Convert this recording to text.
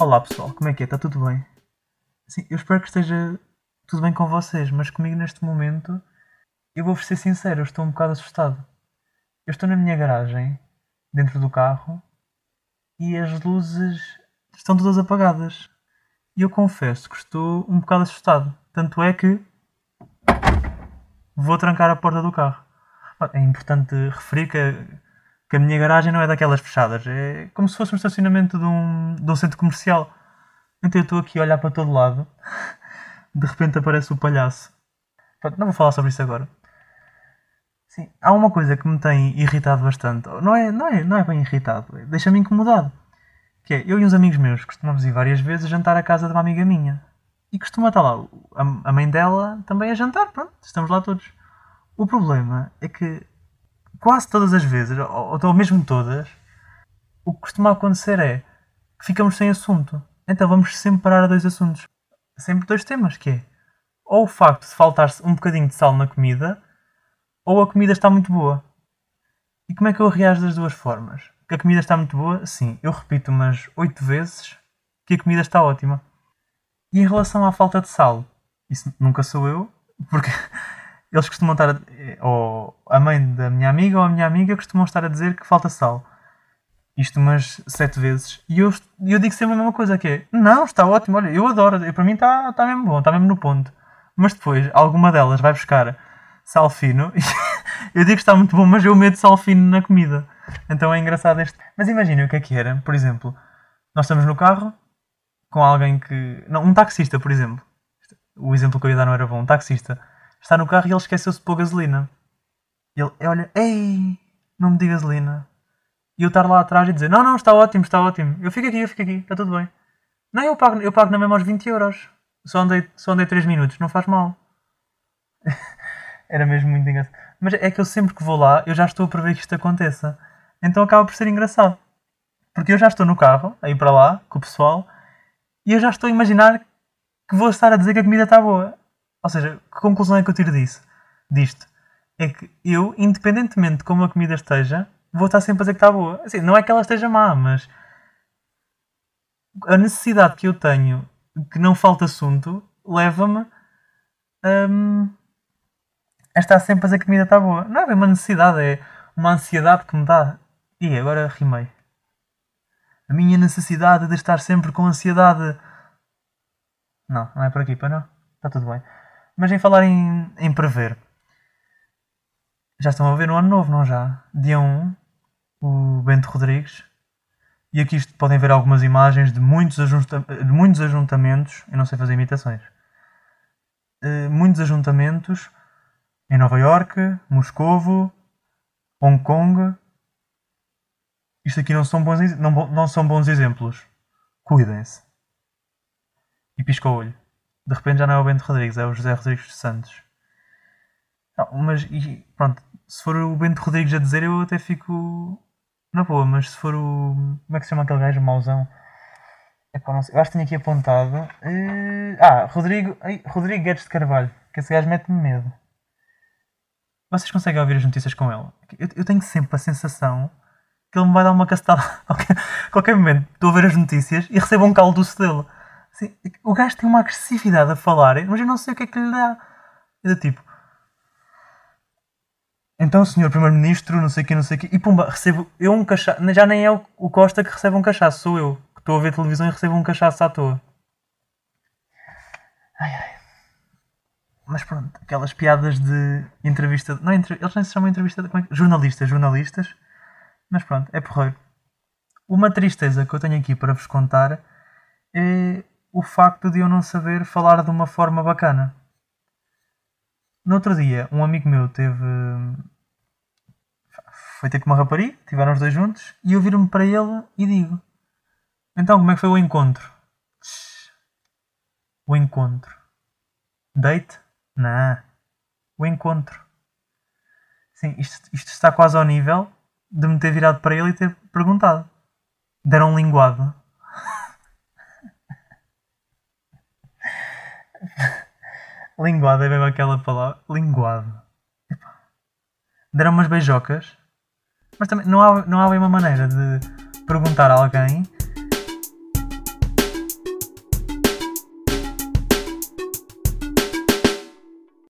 Olá pessoal, como é que é? Está tudo bem? Sim, eu espero que esteja tudo bem com vocês, mas comigo neste momento, eu vou-vos ser sincero, eu estou um bocado assustado. Eu estou na minha garagem, dentro do carro, e as luzes estão todas apagadas. E eu confesso que estou um bocado assustado. Tanto é que vou trancar a porta do carro. É importante referir que, que a minha garagem não é daquelas fechadas. É como se fosse um estacionamento de um, de um centro comercial. Então eu estou aqui a olhar para todo lado. De repente aparece o palhaço. Pronto, não vou falar sobre isso agora. Sim, há uma coisa que me tem irritado bastante. Não é, não é, não é bem irritado, deixa-me incomodado. Que é, eu e uns amigos meus costumamos ir várias vezes jantar à casa de uma amiga minha. E costuma estar lá a, a mãe dela também a jantar, pronto, estamos lá todos. O problema é que quase todas as vezes, ou, ou mesmo todas, o que costuma acontecer é que ficamos sem assunto. Então vamos sempre parar a dois assuntos. Sempre dois temas, que é ou o facto de faltar um bocadinho de sal na comida, ou a comida está muito boa. E como é que eu reajo das duas formas? que a comida está muito boa, sim, eu repito umas 8 vezes que a comida está ótima. E em relação à falta de sal, isso nunca sou eu, porque eles costumam estar a, ou a mãe da minha amiga ou a minha amiga costumam estar a dizer que falta sal. Isto umas 7 vezes. E eu, eu digo sempre a mesma coisa, que é, não, está ótimo, olha, eu adoro, para mim está, está mesmo bom, está mesmo no ponto. Mas depois, alguma delas vai buscar sal fino e eu digo que está muito bom, mas eu meto sal fino na comida. Então é engraçado este. Mas imaginem o que é que era. Por exemplo, nós estamos no carro com alguém que. Não, um taxista, por exemplo. O exemplo que eu ia dar não era bom. Um taxista está no carro e ele esqueceu-se de pôr gasolina. Ele olha, ei, não me dê gasolina. E eu estar lá atrás e dizer, não, não, está ótimo, está ótimo. Eu fico aqui, eu fico aqui, está tudo bem. Não, eu pago, eu pago na mesma aos 20 euros. Só andei, só andei 3 minutos, não faz mal. era mesmo muito engraçado. Mas é que eu sempre que vou lá, eu já estou a prever que isto aconteça. Então acaba por ser engraçado. Porque eu já estou no carro, a ir para lá, com o pessoal, e eu já estou a imaginar que vou estar a dizer que a comida está boa. Ou seja, que conclusão é que eu tiro disso? Disto? É que eu, independentemente de como a comida esteja, vou estar sempre a dizer que está boa. Assim, não é que ela esteja má, mas a necessidade que eu tenho que não falta assunto leva-me um, a estar sempre a dizer que a comida está boa. Não é bem uma necessidade, é uma ansiedade que me dá. E agora rimei. A minha necessidade de estar sempre com ansiedade. Não, não é por aqui, para não. Está tudo bem. Mas em falar em, em prever. Já estão a ver no ano novo, não já? Dia 1, o Bento Rodrigues. E aqui podem ver algumas imagens de muitos, ajunta de muitos ajuntamentos. Eu não sei fazer imitações. Uh, muitos ajuntamentos em Nova York, Moscovo, Hong Kong isto aqui não são bons, não, não são bons exemplos. Cuidem-se. E pisca o olho. De repente já não é o Bento Rodrigues, é o José Rodrigues dos Santos. Não, mas e, pronto, se for o Bento Rodrigues a dizer, eu até fico na boa, mas se for o. Como é que se chama aquele gajo mauzão? Epá, não sei. Eu acho que tenho aqui apontado. Uh, ah, Rodrigo, ai, Rodrigo Guedes de Carvalho. Que esse gajo mete-me medo. Vocês conseguem ouvir as notícias com ele? Eu, eu tenho sempre a sensação que ele me vai dar uma castada a qualquer momento. Estou a ver as notícias e recebo um caldoço dele. Assim, o gajo tem uma agressividade a falar, mas eu não sei o que é que lhe dá. É do tipo. Então, senhor Primeiro-Ministro, não sei o que, não sei o que. E pumba, recebo eu um cachaço. Já nem é o Costa que recebe um cachaço, sou eu. Que estou a ver televisão e recebo um cachaço à toa. Ai ai. Mas pronto, aquelas piadas de entrevista. Não, entre, eles nem se chamam entrevista. De, é jornalistas, jornalistas mas pronto, é porreiro. Uma tristeza que eu tenho aqui para vos contar é o facto de eu não saber falar de uma forma bacana. No outro dia, um amigo meu teve. Foi ter com uma rapariga, estiveram os dois juntos, e eu viro-me para ele e digo: Então, como é que foi o encontro? O encontro. Date? Não. O encontro. Sim, isto, isto está quase ao nível de me ter virado para ele e ter perguntado. Deram linguado. Linguado é mesmo aquela palavra. Linguado. Deram umas beijocas. Mas também não há, não há uma maneira de perguntar a alguém